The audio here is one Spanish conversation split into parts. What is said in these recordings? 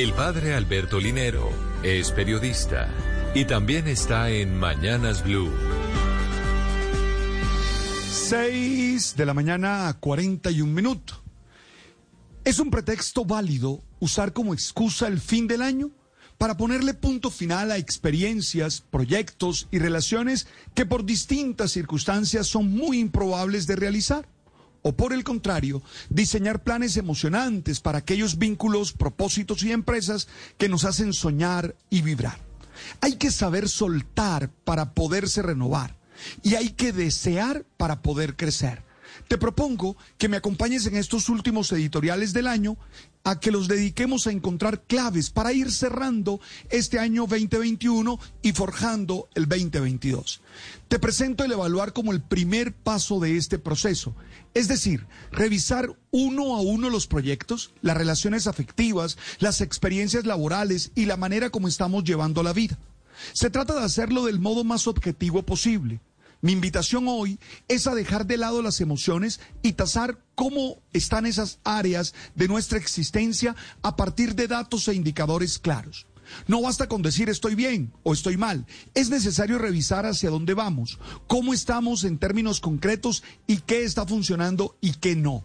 El padre Alberto Linero es periodista y también está en Mañanas Blue. 6 de la mañana, 41 minutos. ¿Es un pretexto válido usar como excusa el fin del año para ponerle punto final a experiencias, proyectos y relaciones que por distintas circunstancias son muy improbables de realizar? O por el contrario, diseñar planes emocionantes para aquellos vínculos, propósitos y empresas que nos hacen soñar y vibrar. Hay que saber soltar para poderse renovar y hay que desear para poder crecer. Te propongo que me acompañes en estos últimos editoriales del año a que los dediquemos a encontrar claves para ir cerrando este año 2021 y forjando el 2022. Te presento el evaluar como el primer paso de este proceso, es decir, revisar uno a uno los proyectos, las relaciones afectivas, las experiencias laborales y la manera como estamos llevando la vida. Se trata de hacerlo del modo más objetivo posible mi invitación hoy es a dejar de lado las emociones y tasar cómo están esas áreas de nuestra existencia a partir de datos e indicadores claros. No basta con decir estoy bien o estoy mal. Es necesario revisar hacia dónde vamos, cómo estamos en términos concretos y qué está funcionando y qué no.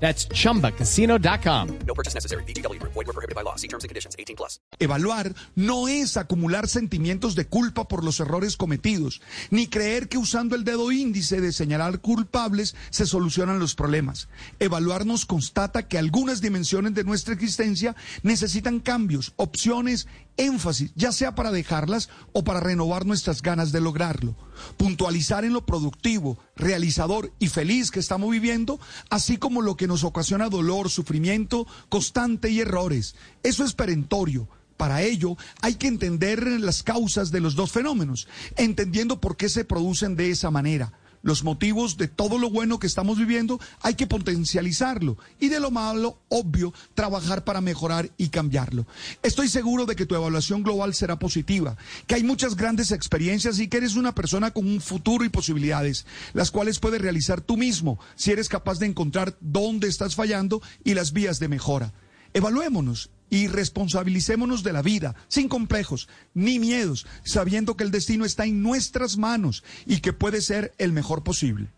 That's chumbacasino.com. No purchase necessary. BGW. Void were prohibited by law. See terms and conditions. 18 plus. Evaluar no es acumular sentimientos de culpa por los errores cometidos, ni creer que usando el dedo índice de señalar culpables se solucionan los problemas. Evaluar nos constata que algunas dimensiones de nuestra existencia necesitan cambios, opciones, énfasis, ya sea para dejarlas o para renovar nuestras ganas de lograrlo. Puntualizar en lo productivo, realizador y feliz que estamos viviendo, así como lo que nos ocasiona dolor, sufrimiento constante y errores. Eso es perentorio. Para ello hay que entender las causas de los dos fenómenos, entendiendo por qué se producen de esa manera los motivos de todo lo bueno que estamos viviendo, hay que potencializarlo y de lo malo, obvio, trabajar para mejorar y cambiarlo. Estoy seguro de que tu evaluación global será positiva, que hay muchas grandes experiencias y que eres una persona con un futuro y posibilidades, las cuales puedes realizar tú mismo si eres capaz de encontrar dónde estás fallando y las vías de mejora. Evaluémonos y responsabilicémonos de la vida, sin complejos ni miedos, sabiendo que el destino está en nuestras manos y que puede ser el mejor posible.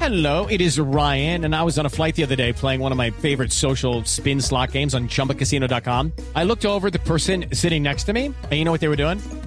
Hello, it is Ryan, and I was on a flight the other day playing one of my favorite social spin slot games on chumbacasino.com. I looked over the person sitting next to me, and you know what they were doing?